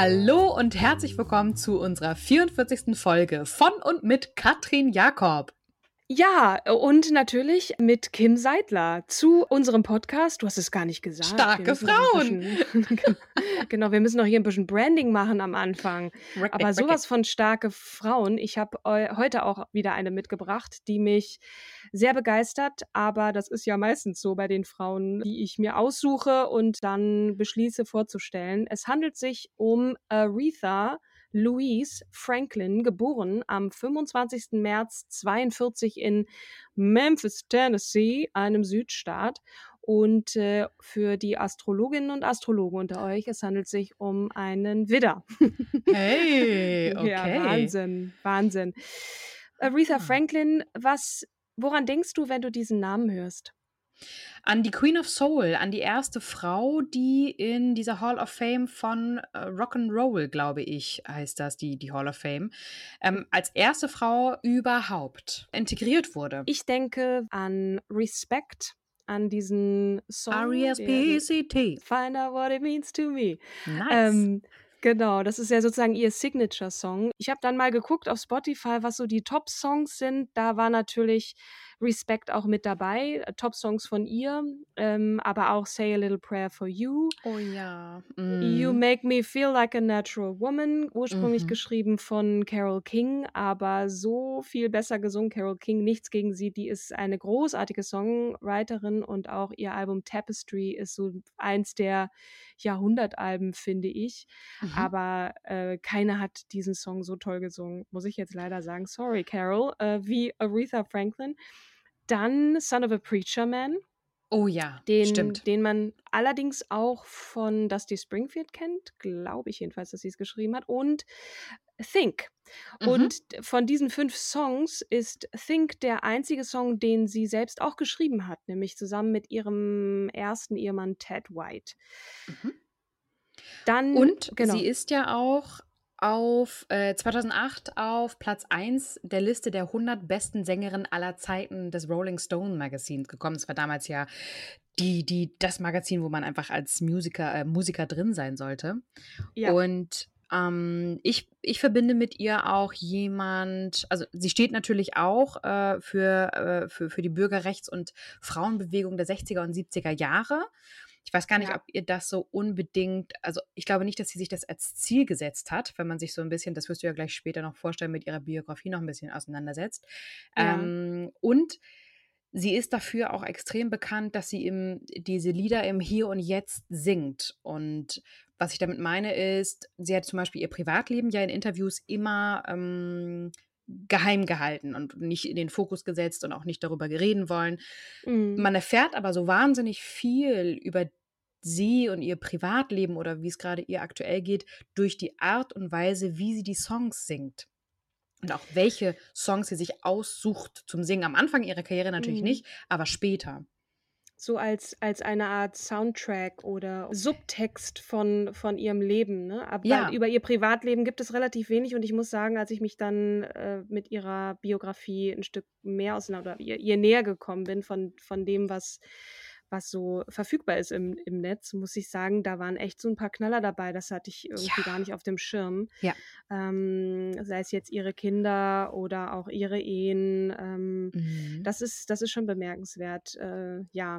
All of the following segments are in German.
Hallo und herzlich willkommen zu unserer 44. Folge von und mit Katrin Jakob. Ja, und natürlich mit Kim Seidler zu unserem Podcast. Du hast es gar nicht gesagt. Starke Frauen. Bisschen, genau, wir müssen noch hier ein bisschen Branding machen am Anfang. Aber sowas von starke Frauen. Ich habe heute auch wieder eine mitgebracht, die mich sehr begeistert. Aber das ist ja meistens so bei den Frauen, die ich mir aussuche und dann beschließe vorzustellen. Es handelt sich um Aretha Louise Franklin, geboren am 25. März 42 in Memphis, Tennessee, einem Südstaat. Und äh, für die Astrologinnen und Astrologen unter euch, es handelt sich um einen Widder. Hey, okay. ja, Wahnsinn, Wahnsinn. Aretha ah. Franklin, was, woran denkst du, wenn du diesen Namen hörst? An die Queen of Soul, an die erste Frau, die in dieser Hall of Fame von äh, Rock'n'Roll, glaube ich, heißt das, die, die Hall of Fame, ähm, als erste Frau überhaupt integriert wurde. Ich denke an Respect, an diesen Song. R-E-S-P-E-C-T. Find out what it means to me. Nice. Ähm, Genau, das ist ja sozusagen ihr Signature-Song. Ich habe dann mal geguckt auf Spotify, was so die Top-Songs sind. Da war natürlich Respect auch mit dabei, äh, Top-Songs von ihr, ähm, aber auch Say a Little Prayer for You. Oh ja. Mm. You Make Me Feel Like a Natural Woman, ursprünglich mhm. geschrieben von Carol King, aber so viel besser gesungen. Carol King, nichts gegen sie, die ist eine großartige Songwriterin und auch ihr Album Tapestry ist so eins der Jahrhundertalben, finde ich. Mhm. Aber äh, keiner hat diesen Song so toll gesungen, muss ich jetzt leider sagen. Sorry, Carol, äh, wie Aretha Franklin. Dann Son of a Preacher Man. Oh ja, den, stimmt. Den man allerdings auch von Dusty Springfield kennt, glaube ich jedenfalls, dass sie es geschrieben hat. Und Think. Mhm. Und von diesen fünf Songs ist Think der einzige Song, den sie selbst auch geschrieben hat, nämlich zusammen mit ihrem ersten Ehemann Ted White. Mhm. Dann, Und genau. sie ist ja auch auf äh, 2008 auf Platz 1 der Liste der 100 besten Sängerinnen aller Zeiten des Rolling Stone Magazins gekommen. Das war damals ja die, die, das Magazin, wo man einfach als Musiker, äh, Musiker drin sein sollte. Ja. Und ähm, ich, ich verbinde mit ihr auch jemand, also sie steht natürlich auch äh, für, äh, für, für die Bürgerrechts- und Frauenbewegung der 60er und 70er Jahre. Ich weiß gar nicht, ja. ob ihr das so unbedingt, also ich glaube nicht, dass sie sich das als Ziel gesetzt hat, wenn man sich so ein bisschen, das wirst du ja gleich später noch vorstellen, mit ihrer Biografie noch ein bisschen auseinandersetzt. Ja. Ähm, und sie ist dafür auch extrem bekannt, dass sie im, diese Lieder im Hier und Jetzt singt. Und was ich damit meine ist, sie hat zum Beispiel ihr Privatleben ja in Interviews immer ähm, geheim gehalten und nicht in den Fokus gesetzt und auch nicht darüber reden wollen. Mhm. Man erfährt aber so wahnsinnig viel über sie und ihr Privatleben oder wie es gerade ihr aktuell geht, durch die Art und Weise, wie sie die Songs singt. Und auch welche Songs sie sich aussucht zum Singen. Am Anfang ihrer Karriere natürlich mhm. nicht, aber später so als, als eine Art Soundtrack oder Subtext von, von ihrem Leben. Ne? Aber ja. über ihr Privatleben gibt es relativ wenig und ich muss sagen, als ich mich dann äh, mit ihrer Biografie ein Stück mehr auseinander oder ihr, ihr näher gekommen bin von, von dem, was, was so verfügbar ist im, im Netz, muss ich sagen, da waren echt so ein paar Knaller dabei. Das hatte ich irgendwie ja. gar nicht auf dem Schirm. Ja. Ähm, sei es jetzt ihre Kinder oder auch ihre Ehen. Ähm, mhm. das, ist, das ist schon bemerkenswert. Äh, ja.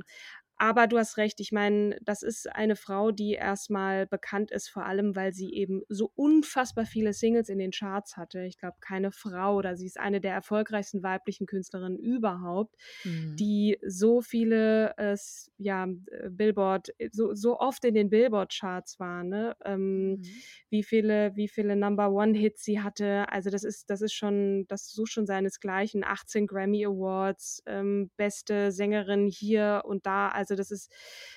Aber du hast recht, ich meine, das ist eine Frau, die erstmal bekannt ist, vor allem, weil sie eben so unfassbar viele Singles in den Charts hatte. Ich glaube, keine Frau oder sie ist eine der erfolgreichsten weiblichen Künstlerinnen überhaupt, mhm. die so viele, äh, ja, Billboard, so, so oft in den Billboard-Charts war, ne? Ähm, mhm. Wie viele, wie viele Number One-Hits sie hatte. Also das ist, das ist schon, das sucht schon seinesgleichen. 18 Grammy Awards, ähm, beste Sängerin hier und da. Also also das ist,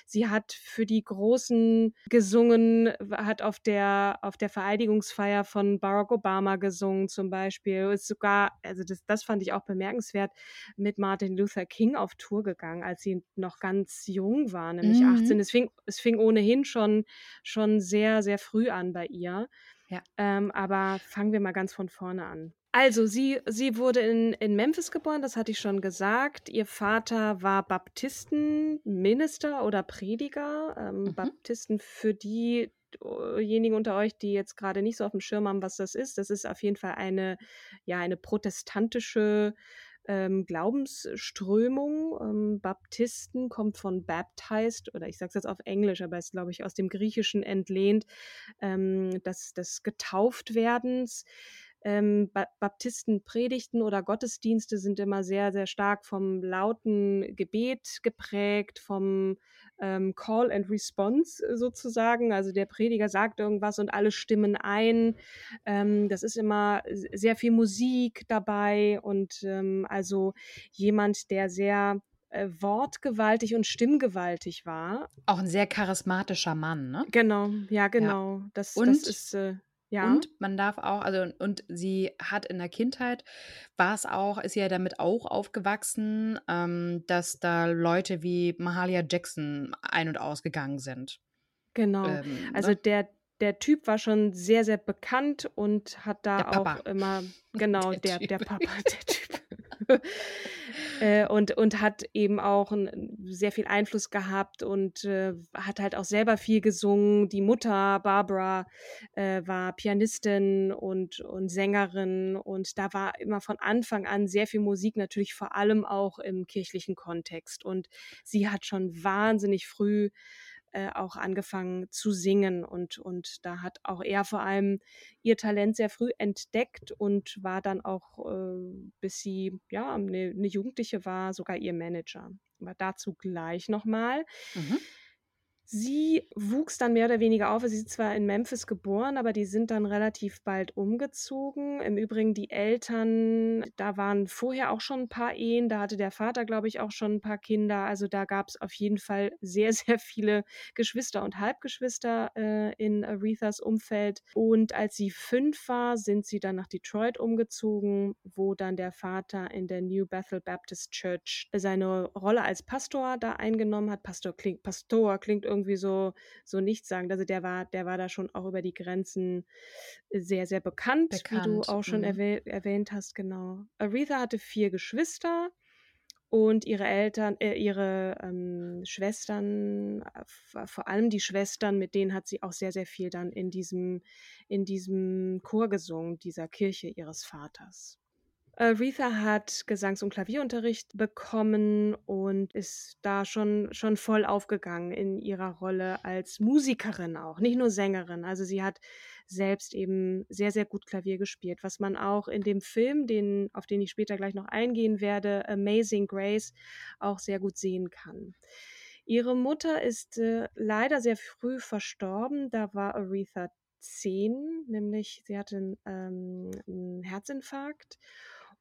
sie hat für die Großen gesungen, hat auf der, auf der Vereidigungsfeier von Barack Obama gesungen zum Beispiel, ist sogar, also das, das fand ich auch bemerkenswert, mit Martin Luther King auf Tour gegangen, als sie noch ganz jung war, nämlich mhm. 18. Es fing, es fing ohnehin schon, schon sehr, sehr früh an bei ihr. Ja. Ähm, aber fangen wir mal ganz von vorne an. Also, sie, sie wurde in, in Memphis geboren, das hatte ich schon gesagt. Ihr Vater war Baptistenminister oder Prediger. Ähm, mhm. Baptisten für diejenigen unter euch, die jetzt gerade nicht so auf dem Schirm haben, was das ist. Das ist auf jeden Fall eine, ja, eine protestantische ähm, Glaubensströmung. Ähm, Baptisten kommt von baptized, oder ich sage es jetzt auf Englisch, aber ist, glaube ich, aus dem Griechischen entlehnt, ähm, des, des Getauftwerdens ähm, ba Baptistenpredigten oder Gottesdienste sind immer sehr, sehr stark vom lauten Gebet geprägt, vom ähm, Call and Response sozusagen. Also der Prediger sagt irgendwas und alle stimmen ein. Ähm, das ist immer sehr viel Musik dabei und ähm, also jemand, der sehr äh, wortgewaltig und stimmgewaltig war. Auch ein sehr charismatischer Mann, ne? Genau, ja, genau. Ja. Das, und das ist. Äh, ja. Und man darf auch, also und sie hat in der Kindheit, war es auch, ist ja damit auch aufgewachsen, ähm, dass da Leute wie Mahalia Jackson ein- und ausgegangen sind. Genau. Ähm, also ne? der, der Typ war schon sehr, sehr bekannt und hat da auch immer, genau, der, der, der Papa, der Typ. äh, und, und hat eben auch ein, sehr viel Einfluss gehabt und äh, hat halt auch selber viel gesungen. Die Mutter, Barbara, äh, war Pianistin und, und Sängerin und da war immer von Anfang an sehr viel Musik, natürlich vor allem auch im kirchlichen Kontext. Und sie hat schon wahnsinnig früh äh, auch angefangen zu singen und, und da hat auch er vor allem ihr Talent sehr früh entdeckt und war dann auch, äh, bis sie ja eine, eine Jugendliche war, sogar ihr Manager. Aber dazu gleich nochmal. Mhm. Sie wuchs dann mehr oder weniger auf. Sie ist zwar in Memphis geboren, aber die sind dann relativ bald umgezogen. Im Übrigen die Eltern, da waren vorher auch schon ein paar Ehen. Da hatte der Vater, glaube ich, auch schon ein paar Kinder. Also da gab es auf jeden Fall sehr, sehr viele Geschwister und Halbgeschwister äh, in Arethas Umfeld. Und als sie fünf war, sind sie dann nach Detroit umgezogen, wo dann der Vater in der New Bethel Baptist Church seine Rolle als Pastor da eingenommen hat. Pastor klingt, Pastor klingt irgendwie so, so nichts sagen. Also der war, der war da schon auch über die Grenzen sehr, sehr bekannt, bekannt. wie du auch schon mhm. erwäh erwähnt hast, genau. Aretha hatte vier Geschwister und ihre Eltern, äh, ihre ähm, Schwestern, vor allem die Schwestern, mit denen hat sie auch sehr, sehr viel dann in diesem, in diesem Chor gesungen, dieser Kirche ihres Vaters. Aretha hat Gesangs- und Klavierunterricht bekommen und ist da schon, schon voll aufgegangen in ihrer Rolle als Musikerin auch, nicht nur Sängerin. Also sie hat selbst eben sehr, sehr gut Klavier gespielt, was man auch in dem Film, den, auf den ich später gleich noch eingehen werde, Amazing Grace, auch sehr gut sehen kann. Ihre Mutter ist äh, leider sehr früh verstorben. Da war Aretha zehn, nämlich sie hatte ähm, einen Herzinfarkt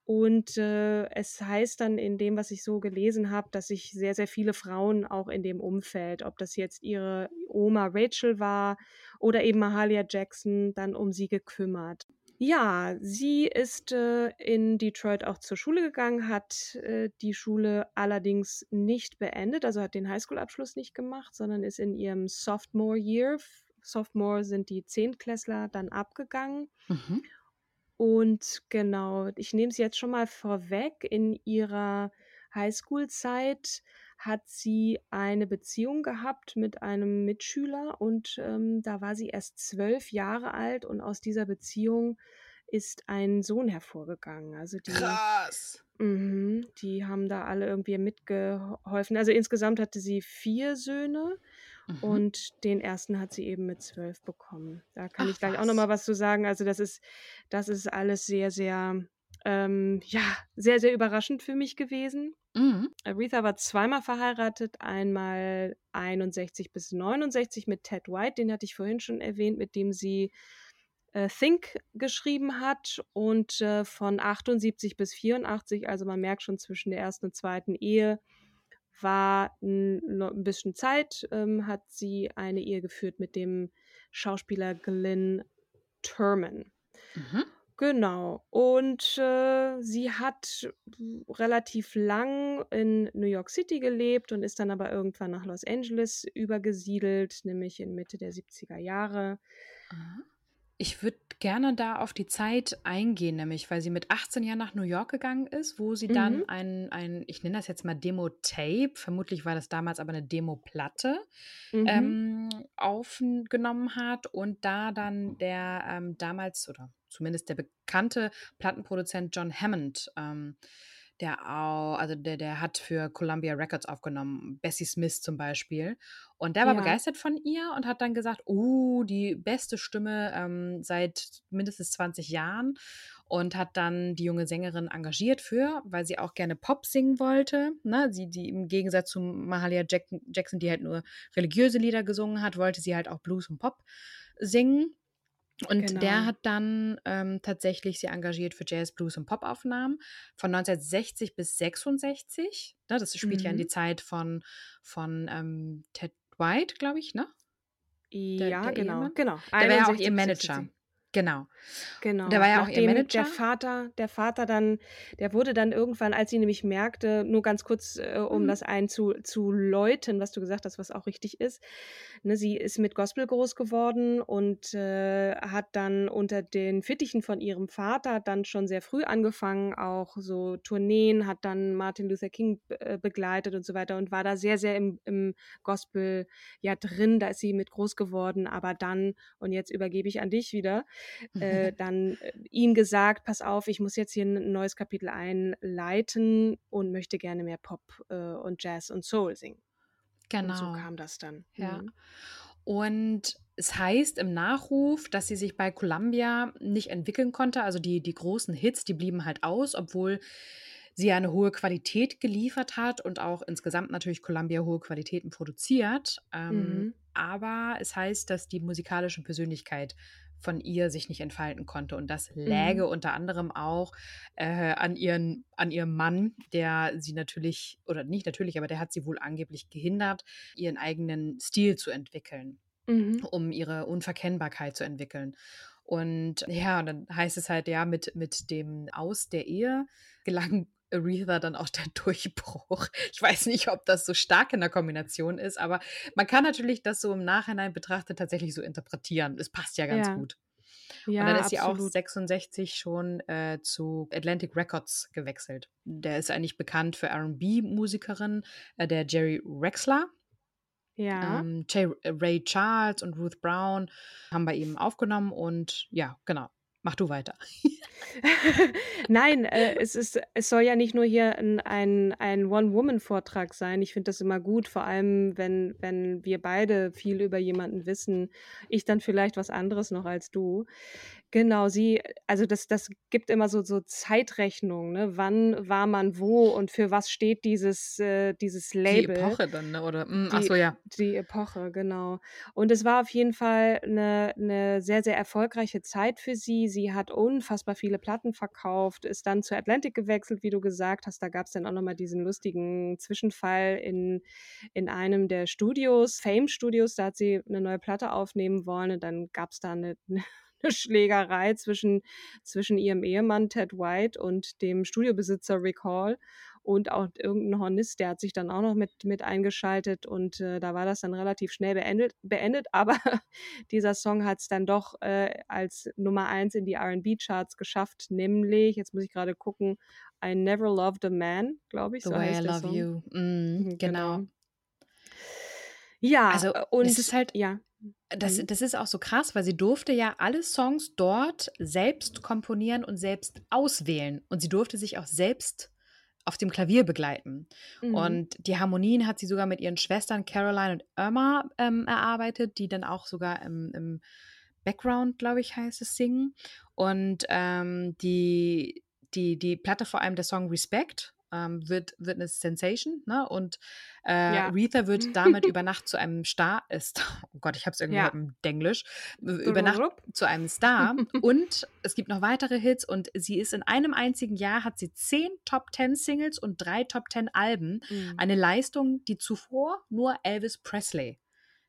und äh, es heißt dann in dem, was ich so gelesen habe, dass sich sehr, sehr viele Frauen auch in dem Umfeld, ob das jetzt ihre Oma Rachel war oder eben Mahalia Jackson, dann um sie gekümmert. Ja, sie ist äh, in Detroit auch zur Schule gegangen, hat äh, die Schule allerdings nicht beendet, also hat den Highschool-Abschluss nicht gemacht, sondern ist in ihrem Sophomore Year, Sophomore sind die Zehntklässler, dann abgegangen. Mhm. Und genau, ich nehme es jetzt schon mal vorweg, in ihrer Highschool-Zeit hat sie eine Beziehung gehabt mit einem Mitschüler und ähm, da war sie erst zwölf Jahre alt und aus dieser Beziehung ist ein Sohn hervorgegangen. Also die, Krass. Mh, die haben da alle irgendwie mitgeholfen. Also insgesamt hatte sie vier Söhne mhm. und den ersten hat sie eben mit zwölf bekommen. Da kann Ach, ich gleich was. auch noch mal was zu sagen. Also das ist, das ist alles sehr, sehr, ähm, ja, sehr, sehr überraschend für mich gewesen. Mhm. Aretha war zweimal verheiratet, einmal 61 bis 69 mit Ted White, den hatte ich vorhin schon erwähnt, mit dem sie äh, Think geschrieben hat und äh, von 78 bis 84, also man merkt schon zwischen der ersten und zweiten Ehe, war ein bisschen Zeit, ähm, hat sie eine Ehe geführt mit dem Schauspieler Glenn Turman. Mhm. Genau. Und äh, sie hat relativ lang in New York City gelebt und ist dann aber irgendwann nach Los Angeles übergesiedelt, nämlich in Mitte der 70er Jahre. Ich würde gerne da auf die Zeit eingehen, nämlich weil sie mit 18 Jahren nach New York gegangen ist, wo sie mhm. dann ein, ein, ich nenne das jetzt mal Demo-Tape, vermutlich war das damals aber eine Demo-Platte, mhm. ähm, aufgenommen hat und da dann der ähm, damals oder zumindest der bekannte Plattenproduzent John Hammond ähm, der auch, also der, der hat für Columbia Records aufgenommen, Bessie Smith zum Beispiel. Und der war ja. begeistert von ihr und hat dann gesagt, oh, die beste Stimme ähm, seit mindestens 20 Jahren und hat dann die junge Sängerin engagiert für, weil sie auch gerne Pop singen wollte. Ne? Sie, die im Gegensatz zu Mahalia Jackson, die halt nur religiöse Lieder gesungen hat, wollte sie halt auch Blues und Pop singen. Und genau. der hat dann ähm, tatsächlich sie engagiert für Jazz, Blues und Pop-Aufnahmen von 1960 bis 66. Ne, das spielt mhm. ja in die mhm. Zeit von, von ähm, Ted White, glaube ich, ne? Der, ja, der genau, Ehemann. genau. Der war ja auch ihr Manager. 66. Genau. Genau. Der war ja auch ihr Manager. Der Vater, der Vater dann, der wurde dann irgendwann, als sie nämlich merkte, nur ganz kurz, äh, um mhm. das einzuläuten, was du gesagt hast, was auch richtig ist. Ne, sie ist mit Gospel groß geworden und äh, hat dann unter den Fittichen von ihrem Vater dann schon sehr früh angefangen, auch so Tourneen, hat dann Martin Luther King äh, begleitet und so weiter und war da sehr, sehr im, im Gospel ja drin. Da ist sie mit groß geworden. Aber dann, und jetzt übergebe ich an dich wieder, äh, dann äh, ihm gesagt, pass auf, ich muss jetzt hier ein neues Kapitel einleiten und möchte gerne mehr Pop äh, und Jazz und Soul singen. Genau. Und so genau. kam das dann. Ja. Mhm. Und es heißt im Nachruf, dass sie sich bei Columbia nicht entwickeln konnte. Also die, die großen Hits, die blieben halt aus, obwohl sie eine hohe Qualität geliefert hat und auch insgesamt natürlich Columbia hohe Qualitäten produziert. Ähm, mhm. Aber es heißt, dass die musikalische Persönlichkeit von ihr sich nicht entfalten konnte. Und das läge mhm. unter anderem auch äh, an, ihren, an ihrem Mann, der sie natürlich, oder nicht natürlich, aber der hat sie wohl angeblich gehindert, ihren eigenen Stil zu entwickeln, mhm. um ihre Unverkennbarkeit zu entwickeln. Und ja, dann heißt es halt, ja, mit, mit dem Aus der Ehe gelang Aretha dann auch der Durchbruch. Ich weiß nicht, ob das so stark in der Kombination ist, aber man kann natürlich das so im Nachhinein betrachtet tatsächlich so interpretieren. Es passt ja ganz ja. gut. Ja, und dann ist sie auch 66 schon äh, zu Atlantic Records gewechselt. Der ist eigentlich bekannt für RB-Musikerin, äh, der Jerry Rexler. Ja. Ähm, Ray Charles und Ruth Brown haben bei ihm aufgenommen und ja, genau. Mach du weiter. Nein, äh, es, ist, es soll ja nicht nur hier ein, ein, ein One-Woman-Vortrag sein. Ich finde das immer gut, vor allem wenn, wenn wir beide viel über jemanden wissen. Ich dann vielleicht was anderes noch als du. Genau, sie, also das, das gibt immer so, so Zeitrechnungen, ne? Wann war man wo und für was steht dieses, äh, dieses Label? Die Epoche dann, ne? Oder, mh, hm, ach so, ja. Die Epoche, genau. Und es war auf jeden Fall eine, eine sehr, sehr erfolgreiche Zeit für sie. Sie hat unfassbar viele Platten verkauft, ist dann zu Atlantic gewechselt, wie du gesagt hast. Da gab es dann auch nochmal diesen lustigen Zwischenfall in, in einem der Studios, Fame Studios. Da hat sie eine neue Platte aufnehmen wollen und dann gab es da eine, eine eine Schlägerei zwischen, zwischen ihrem Ehemann Ted White und dem Studiobesitzer Rick Hall. und auch irgendein Hornist, der hat sich dann auch noch mit, mit eingeschaltet und äh, da war das dann relativ schnell beendet, beendet aber dieser Song hat es dann doch äh, als Nummer eins in die R&B-Charts geschafft, nämlich, jetzt muss ich gerade gucken, I Never Loved a Man, glaube ich. The so Way I Love Song. You. Mm, genau. genau. Ja, also und es ist halt, ja. Das, mhm. das ist auch so krass, weil sie durfte ja alle Songs dort selbst komponieren und selbst auswählen. Und sie durfte sich auch selbst auf dem Klavier begleiten. Mhm. Und die Harmonien hat sie sogar mit ihren Schwestern Caroline und Irma ähm, erarbeitet, die dann auch sogar im, im Background, glaube ich, heißt es, singen. Und ähm, die, die, die Platte, vor allem der Song Respect, ähm, wird, wird eine Sensation, ne? Und äh, ja. Aretha wird damit über Nacht zu einem Star, äh, Star oh Gott, ich habe es irgendwie ja. im Denglisch, über Nacht zu einem Star. und es gibt noch weitere Hits und sie ist in einem einzigen Jahr, hat sie zehn Top Ten Singles und drei Top Ten Alben. Mhm. Eine Leistung, die zuvor nur Elvis Presley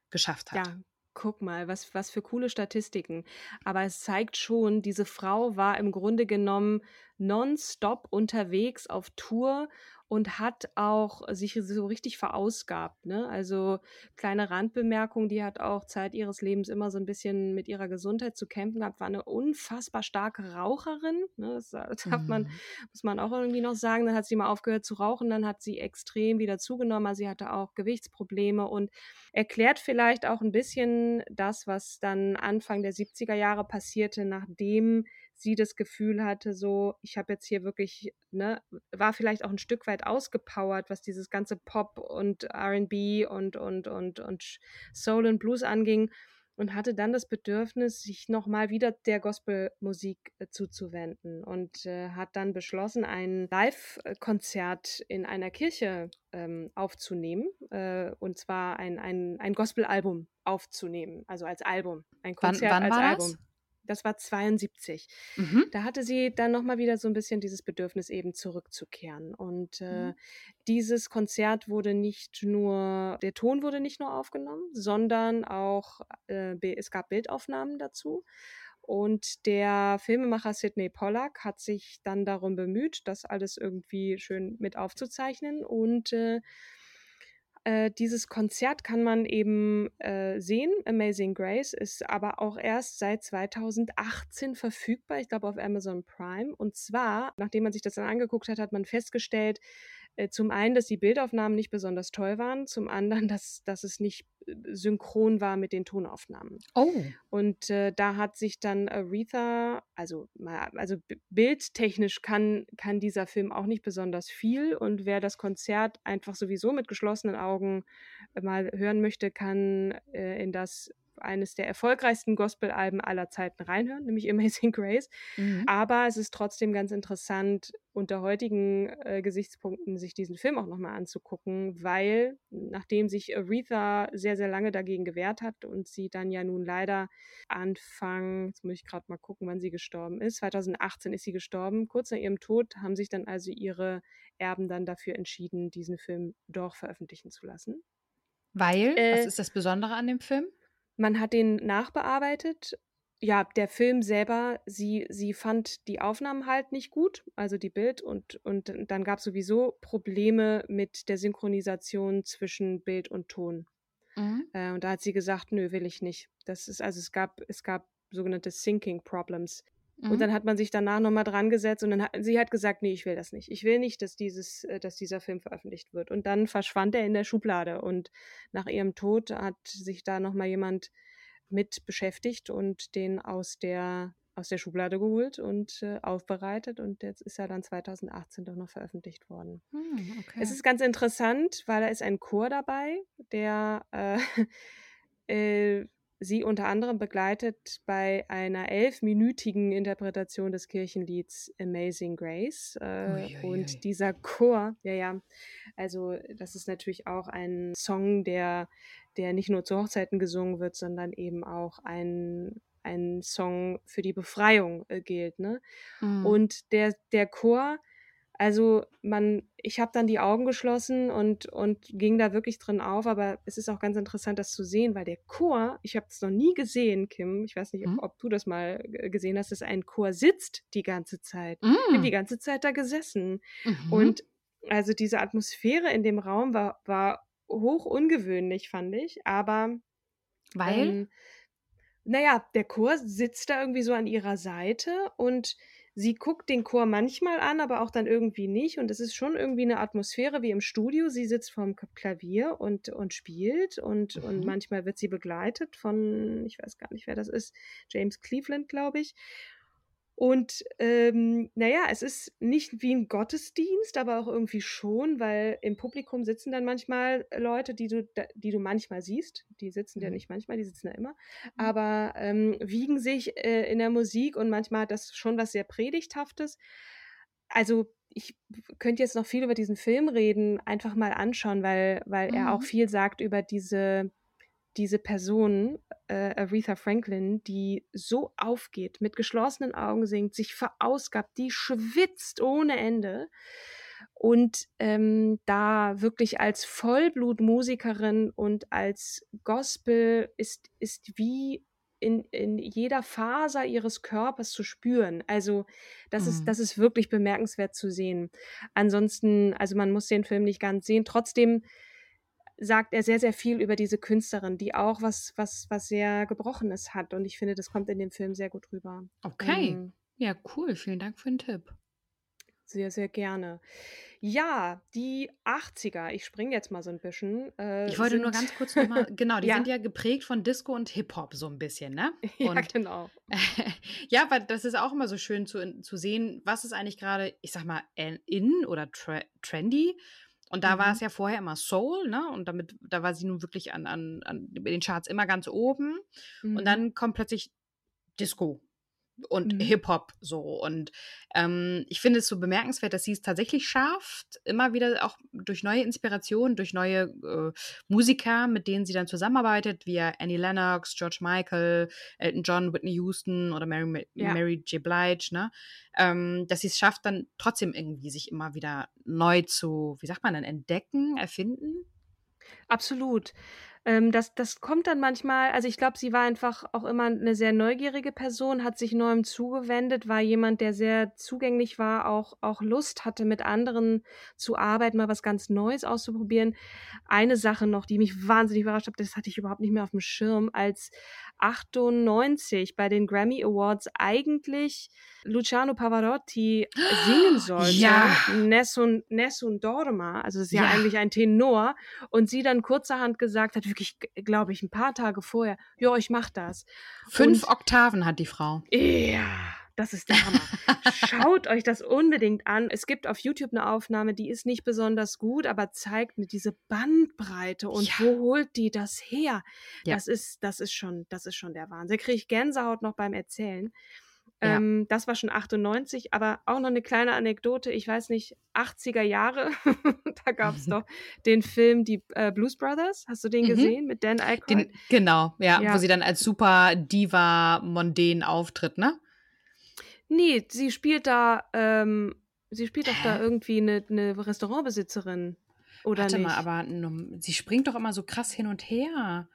geschafft hat. Ja, guck mal, was, was für coole Statistiken. Aber es zeigt schon, diese Frau war im Grunde genommen nonstop unterwegs auf Tour und hat auch sich so richtig verausgabt. Ne? Also kleine Randbemerkung, die hat auch Zeit ihres Lebens immer so ein bisschen mit ihrer Gesundheit zu kämpfen gehabt, war eine unfassbar starke Raucherin. Ne? Das darf mhm. man, muss man auch irgendwie noch sagen. Dann hat sie mal aufgehört zu rauchen, dann hat sie extrem wieder zugenommen. Also sie hatte auch Gewichtsprobleme und erklärt vielleicht auch ein bisschen das, was dann Anfang der 70er Jahre passierte, nachdem sie das Gefühl hatte, so, ich habe jetzt hier wirklich, ne, war vielleicht auch ein Stück weit ausgepowert, was dieses ganze Pop und RB und, und, und, und Soul und Blues anging und hatte dann das Bedürfnis, sich nochmal wieder der Gospelmusik äh, zuzuwenden und äh, hat dann beschlossen, ein Live-Konzert in einer Kirche ähm, aufzunehmen äh, und zwar ein, ein, ein Gospel-Album aufzunehmen, also als Album, ein Konzert wann, wann als Album. Das? Das war 72. Mhm. Da hatte sie dann nochmal wieder so ein bisschen dieses Bedürfnis, eben zurückzukehren. Und äh, mhm. dieses Konzert wurde nicht nur, der Ton wurde nicht nur aufgenommen, sondern auch, äh, es gab Bildaufnahmen dazu. Und der Filmemacher Sidney Pollack hat sich dann darum bemüht, das alles irgendwie schön mit aufzuzeichnen und äh, äh, dieses Konzert kann man eben äh, sehen. Amazing Grace ist aber auch erst seit 2018 verfügbar, ich glaube auf Amazon Prime. Und zwar, nachdem man sich das dann angeguckt hat, hat man festgestellt, äh, zum einen, dass die Bildaufnahmen nicht besonders toll waren, zum anderen, dass, dass es nicht synchron war mit den Tonaufnahmen. Oh. Und äh, da hat sich dann Aretha, also, also bildtechnisch kann, kann dieser Film auch nicht besonders viel und wer das Konzert einfach sowieso mit geschlossenen Augen äh, mal hören möchte, kann äh, in das eines der erfolgreichsten Gospel-Alben aller Zeiten reinhören, nämlich Amazing Grace. Mhm. Aber es ist trotzdem ganz interessant, unter heutigen äh, Gesichtspunkten sich diesen Film auch nochmal anzugucken, weil nachdem sich Aretha sehr, sehr lange dagegen gewehrt hat und sie dann ja nun leider Anfang, jetzt muss ich gerade mal gucken, wann sie gestorben ist, 2018 ist sie gestorben. Kurz nach ihrem Tod haben sich dann also ihre Erben dann dafür entschieden, diesen Film doch veröffentlichen zu lassen. Weil? Äh, was ist das Besondere an dem Film? Man hat den nachbearbeitet. Ja, der Film selber, sie, sie fand die Aufnahmen halt nicht gut, also die Bild, und, und dann gab es sowieso Probleme mit der Synchronisation zwischen Bild und Ton. Mhm. Äh, und da hat sie gesagt, nö, will ich nicht. Das ist, also es gab, es gab sogenannte Syncing Problems. Mhm. Und dann hat man sich danach nochmal dran gesetzt und dann hat sie hat gesagt, nee, ich will das nicht. Ich will nicht, dass dieses, äh, dass dieser Film veröffentlicht wird. Und dann verschwand er in der Schublade. Und nach ihrem Tod hat sich da nochmal jemand mit beschäftigt und den aus der aus der Schublade geholt und äh, aufbereitet und jetzt ist er dann 2018 doch noch veröffentlicht worden. Hm, okay. Es ist ganz interessant, weil da ist ein Chor dabei, der äh, äh, sie unter anderem begleitet bei einer elfminütigen Interpretation des Kirchenlieds Amazing Grace. Äh, und dieser Chor, ja, ja, also das ist natürlich auch ein Song, der, der nicht nur zu Hochzeiten gesungen wird, sondern eben auch ein, ein Song für die Befreiung äh, gilt. Ne? Mhm. Und der, der Chor also man, ich habe dann die Augen geschlossen und, und ging da wirklich drin auf, aber es ist auch ganz interessant, das zu sehen, weil der Chor, ich habe es noch nie gesehen, Kim, ich weiß nicht, mhm. ob, ob, du das mal gesehen hast, dass ein Chor sitzt die ganze Zeit. Mhm. Ich bin die ganze Zeit da gesessen. Mhm. Und Also diese Atmosphäre in dem Raum war, war hoch ungewöhnlich, fand ich. Aber weil? Ähm, naja, der Chor sitzt da irgendwie so an ihrer Seite und sie guckt den Chor manchmal an, aber auch dann irgendwie nicht. Und es ist schon irgendwie eine Atmosphäre wie im Studio. Sie sitzt vorm Klavier und, und spielt und, mhm. und manchmal wird sie begleitet von, ich weiß gar nicht, wer das ist, James Cleveland, glaube ich. Und ähm, naja, es ist nicht wie ein Gottesdienst, aber auch irgendwie schon, weil im Publikum sitzen dann manchmal Leute, die du, die du manchmal siehst. Die sitzen ja mhm. nicht manchmal, die sitzen ja immer, mhm. aber ähm, wiegen sich äh, in der Musik und manchmal hat das schon was sehr Predigthaftes. Also ich könnte jetzt noch viel über diesen Film reden, einfach mal anschauen, weil, weil mhm. er auch mhm. viel sagt über diese diese Person, äh, Aretha Franklin, die so aufgeht, mit geschlossenen Augen singt, sich verausgabt, die schwitzt ohne Ende und ähm, da wirklich als Vollblutmusikerin und als Gospel ist, ist wie in, in jeder Faser ihres Körpers zu spüren. Also das, mhm. ist, das ist wirklich bemerkenswert zu sehen. Ansonsten, also man muss den Film nicht ganz sehen. Trotzdem sagt er sehr, sehr viel über diese Künstlerin, die auch was, was, was sehr Gebrochenes hat. Und ich finde, das kommt in dem Film sehr gut rüber. Okay. Ähm, ja, cool. Vielen Dank für den Tipp. Sehr, sehr gerne. Ja, die 80er, ich springe jetzt mal so ein bisschen. Äh, ich wollte nur ganz kurz nochmal, genau, die ja. sind ja geprägt von Disco und Hip-Hop so ein bisschen, ne? Und, ja, genau. ja, weil das ist auch immer so schön zu, zu sehen, was ist eigentlich gerade, ich sag mal, in oder tre trendy und da mhm. war es ja vorher immer Soul, ne? Und damit, da war sie nun wirklich an, an, an den Charts immer ganz oben. Mhm. Und dann kommt plötzlich Disco und mhm. Hip-Hop so. Und ähm, ich finde es so bemerkenswert, dass sie es tatsächlich schafft, immer wieder auch durch neue Inspirationen, durch neue äh, Musiker, mit denen sie dann zusammenarbeitet, wie Annie Lennox, George Michael, Elton John, Whitney Houston oder Mary, ja. Mary J. Blige, ne? Ähm, dass sie es schafft, dann trotzdem irgendwie sich immer wieder neu zu, wie sagt man dann, entdecken, erfinden. Absolut. Ähm, das das kommt dann manchmal also, ich glaube, sie war einfach auch immer eine sehr neugierige Person, hat sich Neuem zugewendet, war jemand, der sehr zugänglich war, auch auch Lust hatte, mit anderen zu arbeiten, mal was ganz Neues auszuprobieren. Eine Sache noch, die mich wahnsinnig überrascht hat, das hatte ich überhaupt nicht mehr auf dem Schirm, als 98 bei den Grammy Awards eigentlich Luciano Pavarotti singen sollte, ja. Nessun, Nessun Dorma, also es ist ja. ja eigentlich ein Tenor, und sie dann kurzerhand gesagt hat, wirklich, glaube ich, ein paar Tage vorher, ja, ich mach das. Fünf und, Oktaven hat die Frau. Ja. Das ist der Hammer. Schaut euch das unbedingt an. Es gibt auf YouTube eine Aufnahme, die ist nicht besonders gut, aber zeigt mir diese Bandbreite und ja. wo holt die das her? Ja. Das ist, das ist schon, das ist schon der Wahnsinn. Kriege ich Gänsehaut noch beim Erzählen. Ja. Ähm, das war schon 98, aber auch noch eine kleine Anekdote. Ich weiß nicht, 80er Jahre, da gab es doch den Film Die äh, Blues Brothers. Hast du den mhm. gesehen mit Dan Aykroyd? Den, genau, ja, ja, wo sie dann als super Diva mondän auftritt, ne? Nee, sie spielt da, ähm, sie spielt doch da irgendwie eine, eine Restaurantbesitzerin. Oder Warte nicht? mal, aber sie springt doch immer so krass hin und her.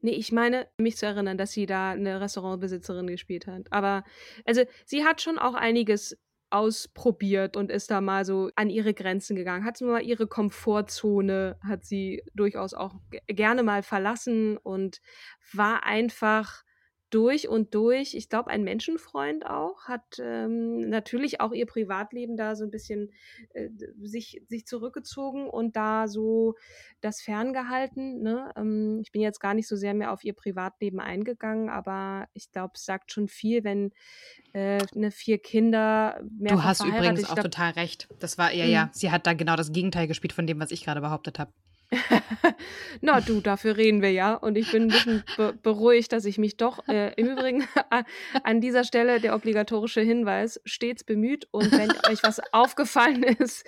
Nee, ich meine, mich zu erinnern, dass sie da eine Restaurantbesitzerin gespielt hat. Aber, also, sie hat schon auch einiges ausprobiert und ist da mal so an ihre Grenzen gegangen. Hat mal ihre Komfortzone, hat sie durchaus auch gerne mal verlassen und war einfach durch und durch, ich glaube, ein Menschenfreund auch, hat ähm, natürlich auch ihr Privatleben da so ein bisschen äh, sich, sich zurückgezogen und da so das ferngehalten. Ne? Ähm, ich bin jetzt gar nicht so sehr mehr auf ihr Privatleben eingegangen, aber ich glaube, es sagt schon viel, wenn äh, eine vier Kinder mehr Du hast übrigens auch glaub, total recht. Das war, ja, ja, mhm. sie hat da genau das Gegenteil gespielt von dem, was ich gerade behauptet habe. Na du, dafür reden wir ja. Und ich bin ein bisschen be beruhigt, dass ich mich doch äh, im Übrigen an dieser Stelle der obligatorische Hinweis stets bemüht. Und wenn euch was aufgefallen ist,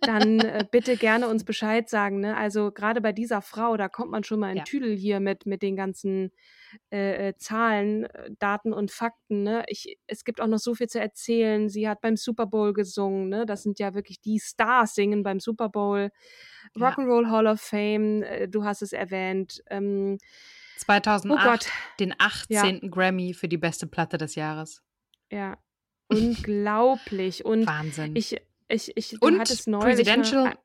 dann äh, bitte gerne uns Bescheid sagen. Ne? Also gerade bei dieser Frau, da kommt man schon mal in ja. Tüdel hier mit, mit den ganzen äh, äh Zahlen, äh, Daten und Fakten. Ne? Ich, es gibt auch noch so viel zu erzählen. Sie hat beim Super Bowl gesungen. Ne? Das sind ja wirklich die Stars singen beim Super Bowl. Rock'n'Roll ja. Hall of Fame, äh, du hast es erwähnt. Ähm, 2008 oh den 18. Ja. Grammy für die beste Platte des Jahres. Ja, unglaublich. Und Wahnsinn. Ich, Ich, ich, und Presidential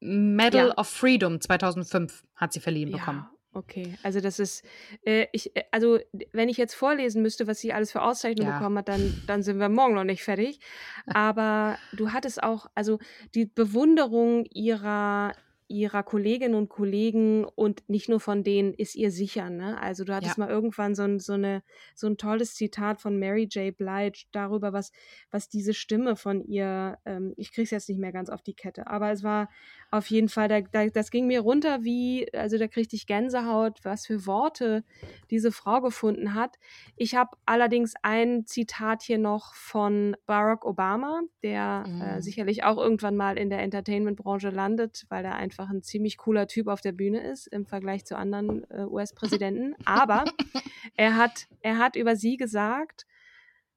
Medal ja. of Freedom 2005 hat sie verliehen ja. bekommen. Okay, also das ist, äh, ich, äh, also wenn ich jetzt vorlesen müsste, was sie alles für Auszeichnungen ja. bekommen hat, dann, dann sind wir morgen noch nicht fertig. Aber du hattest auch, also die Bewunderung ihrer, ihrer Kolleginnen und Kollegen und nicht nur von denen ist ihr sicher. Ne? Also du hattest ja. mal irgendwann so ein, so, eine, so ein tolles Zitat von Mary J. Blige darüber, was, was diese Stimme von ihr, ähm, ich krieg's jetzt nicht mehr ganz auf die Kette, aber es war auf jeden Fall, da, da, das ging mir runter wie, also da kriegte ich Gänsehaut, was für Worte diese Frau gefunden hat. Ich habe allerdings ein Zitat hier noch von Barack Obama, der äh, mhm. äh, sicherlich auch irgendwann mal in der Entertainment-Branche landet, weil er einfach ein ziemlich cooler Typ auf der Bühne ist im Vergleich zu anderen äh, US-Präsidenten. Aber er hat, er hat über sie gesagt,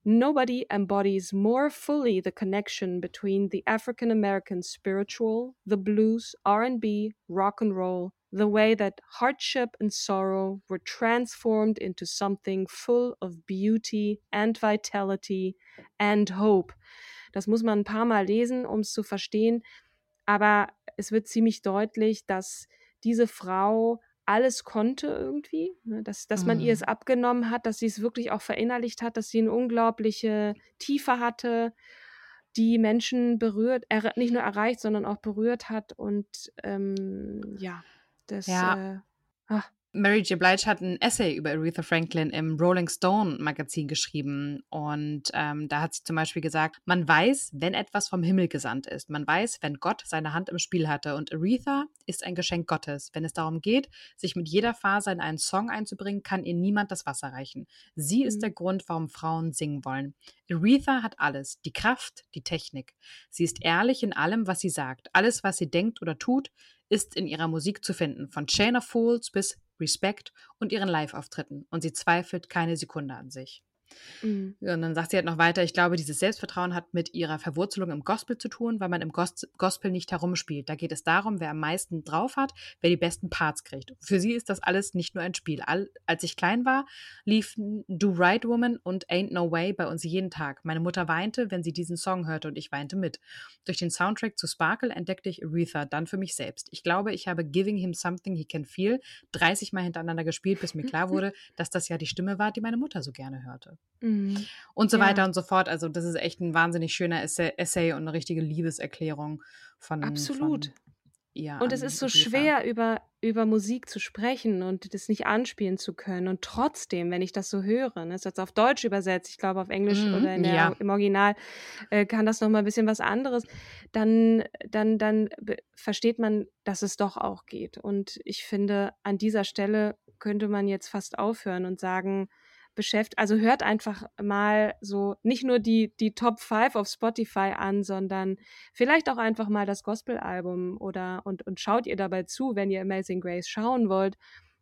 Nobody embodies more fully the connection between the African American spiritual, the blues, R&B, rock and roll, the way that hardship and sorrow were transformed into something full of beauty and vitality and hope. Das muss man ein paar Mal lesen, um es zu verstehen, aber es wird ziemlich deutlich, dass diese Frau alles konnte irgendwie, ne? dass, dass man ihr es mhm. abgenommen hat, dass sie es wirklich auch verinnerlicht hat, dass sie eine unglaubliche Tiefe hatte, die Menschen berührt, er, nicht nur erreicht, sondern auch berührt hat und ähm, ja, das ja. Äh, ach, Mary J. Blige hat ein Essay über Aretha Franklin im Rolling Stone Magazin geschrieben. Und ähm, da hat sie zum Beispiel gesagt, man weiß, wenn etwas vom Himmel gesandt ist. Man weiß, wenn Gott seine Hand im Spiel hatte. Und Aretha ist ein Geschenk Gottes. Wenn es darum geht, sich mit jeder Phase in einen Song einzubringen, kann ihr niemand das Wasser reichen. Sie ist mhm. der Grund, warum Frauen singen wollen. Aretha hat alles, die Kraft, die Technik. Sie ist ehrlich in allem, was sie sagt. Alles, was sie denkt oder tut, ist in ihrer Musik zu finden, von Chain of Fools bis Respect und ihren Live-Auftritten. Und sie zweifelt keine Sekunde an sich. Mhm. Und dann sagt sie halt noch weiter, ich glaube, dieses Selbstvertrauen hat mit ihrer Verwurzelung im Gospel zu tun, weil man im Gos Gospel nicht herumspielt. Da geht es darum, wer am meisten drauf hat, wer die besten Parts kriegt. Für sie ist das alles nicht nur ein Spiel. All, als ich klein war, liefen Do Right Woman und Ain't No Way bei uns jeden Tag. Meine Mutter weinte, wenn sie diesen Song hörte und ich weinte mit. Durch den Soundtrack zu Sparkle entdeckte ich Aretha dann für mich selbst. Ich glaube, ich habe Giving Him Something He Can Feel 30 Mal hintereinander gespielt, bis mir klar wurde, dass das ja die Stimme war, die meine Mutter so gerne hörte. Mhm. Und so ja. weiter und so fort. Also, das ist echt ein wahnsinnig schöner Essay, Essay und eine richtige Liebeserklärung von. Absolut. Von, ja, und es ist so schwer, über, über Musik zu sprechen und das nicht anspielen zu können. Und trotzdem, wenn ich das so höre, ne, ist jetzt auf Deutsch übersetzt, ich glaube auf Englisch mhm, oder der, ja. im Original, äh, kann das nochmal ein bisschen was anderes, dann, dann, dann versteht man, dass es doch auch geht. Und ich finde, an dieser Stelle könnte man jetzt fast aufhören und sagen, beschäftigt. Also hört einfach mal so nicht nur die, die Top 5 auf Spotify an, sondern vielleicht auch einfach mal das Gospel-Album oder und, und schaut ihr dabei zu, wenn ihr Amazing Grace schauen wollt.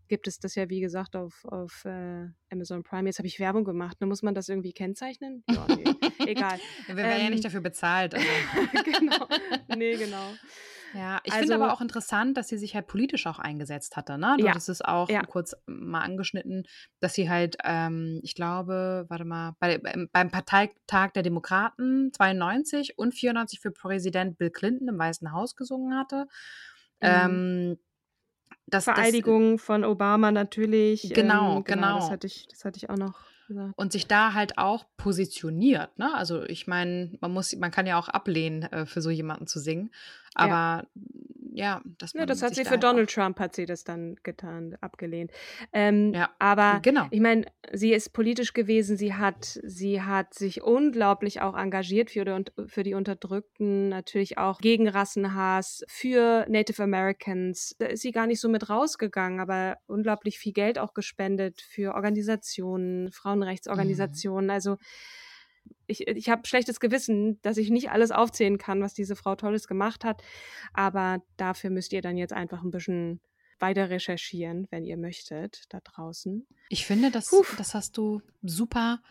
Gibt es das ja, wie gesagt, auf, auf äh, Amazon Prime. Jetzt habe ich Werbung gemacht. Ne? Muss man das irgendwie kennzeichnen? Ja, nee. Egal. Wir werden ähm, ja nicht dafür bezahlt. Also. genau. Nee, genau. Ja, ich also, finde aber auch interessant, dass sie sich halt politisch auch eingesetzt hatte. Ne? Du ja. hattest es auch ja. kurz mal angeschnitten, dass sie halt, ähm, ich glaube, warte mal, bei, beim Parteitag der Demokraten 92 und 94 für Präsident Bill Clinton im Weißen Haus gesungen hatte. Mhm. Ähm, das, Vereidigung das, von Obama natürlich. Genau, ähm, genau. genau. Das hatte ich, das hatte ich auch noch gesagt. Und sich da halt auch positioniert. Ne? Also ich meine, man muss, man kann ja auch ablehnen, äh, für so jemanden zu singen. Aber ja, ja dass man ja, das hat sie für Donald Trump hat sie das dann getan, abgelehnt. Ähm, ja, aber genau. ich meine, sie ist politisch gewesen. Sie hat, sie hat sich unglaublich auch engagiert für die, für die Unterdrückten, natürlich auch gegen Rassenhass, für Native Americans. Da ist sie gar nicht so mit rausgegangen, aber unglaublich viel Geld auch gespendet für Organisationen, Frauenrechtsorganisationen. Mhm. Also ich, ich habe schlechtes Gewissen, dass ich nicht alles aufzählen kann, was diese Frau Tolles gemacht hat. Aber dafür müsst ihr dann jetzt einfach ein bisschen weiter recherchieren, wenn ihr möchtet, da draußen. Ich finde, das, das hast du super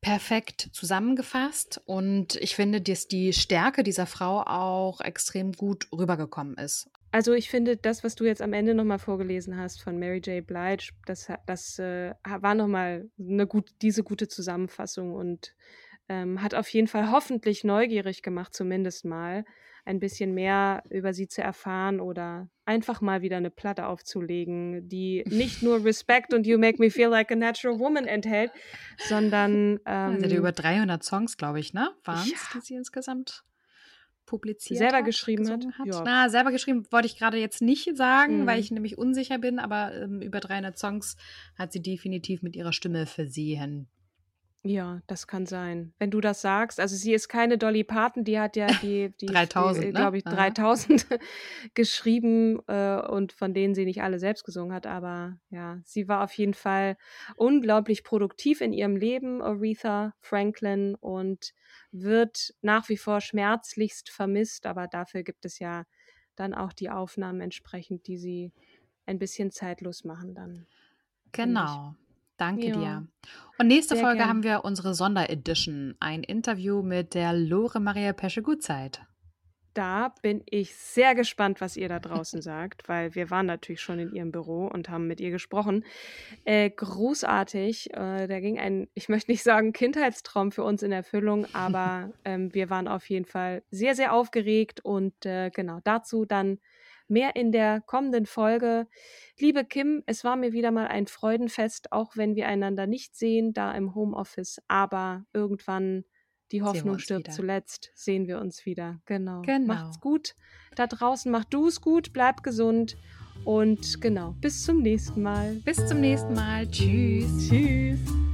perfekt zusammengefasst und ich finde, dass die Stärke dieser Frau auch extrem gut rübergekommen ist. Also ich finde, das, was du jetzt am Ende nochmal vorgelesen hast von Mary J. Blige, das, das äh, war nochmal eine gut, diese gute Zusammenfassung und ähm, hat auf jeden Fall hoffentlich neugierig gemacht, zumindest mal, ein bisschen mehr über sie zu erfahren oder einfach mal wieder eine Platte aufzulegen, die nicht nur Respect und You Make Me Feel Like a Natural Woman enthält, sondern. Ähm, also über 300 Songs, glaube ich, ne? Waren es, ja. die sie insgesamt publiziert selber hat, geschrieben hat. hat. Ja. Na, selber geschrieben wollte ich gerade jetzt nicht sagen, mhm. weil ich nämlich unsicher bin, aber ähm, über 300 Songs hat sie definitiv mit ihrer Stimme versehen. Ja, das kann sein. Wenn du das sagst, also sie ist keine Dolly Parton, die hat ja die, die 3000, die, ne? glaube ich, 3000 geschrieben äh, und von denen sie nicht alle selbst gesungen hat, aber ja, sie war auf jeden Fall unglaublich produktiv in ihrem Leben, Aretha Franklin, und wird nach wie vor schmerzlichst vermisst, aber dafür gibt es ja dann auch die Aufnahmen entsprechend, die sie ein bisschen zeitlos machen dann. Genau. Danke ja. dir. Und nächste Sehr Folge gern. haben wir unsere Sonderedition, ein Interview mit der Lore Maria Pesche-Gutzeit. Da bin ich sehr gespannt, was ihr da draußen sagt, weil wir waren natürlich schon in ihrem Büro und haben mit ihr gesprochen. Äh, großartig. Äh, da ging ein, ich möchte nicht sagen Kindheitstraum für uns in Erfüllung, aber ähm, wir waren auf jeden Fall sehr, sehr aufgeregt und äh, genau dazu dann Mehr in der kommenden Folge. Liebe Kim, es war mir wieder mal ein Freudenfest, auch wenn wir einander nicht sehen, da im Homeoffice. Aber irgendwann, die Hoffnung stirbt wieder. zuletzt, sehen wir uns wieder. Genau. genau. Macht's gut da draußen. Mach du es gut, bleib gesund. Und genau, bis zum nächsten Mal. Bis zum nächsten Mal. Tschüss. Tschüss.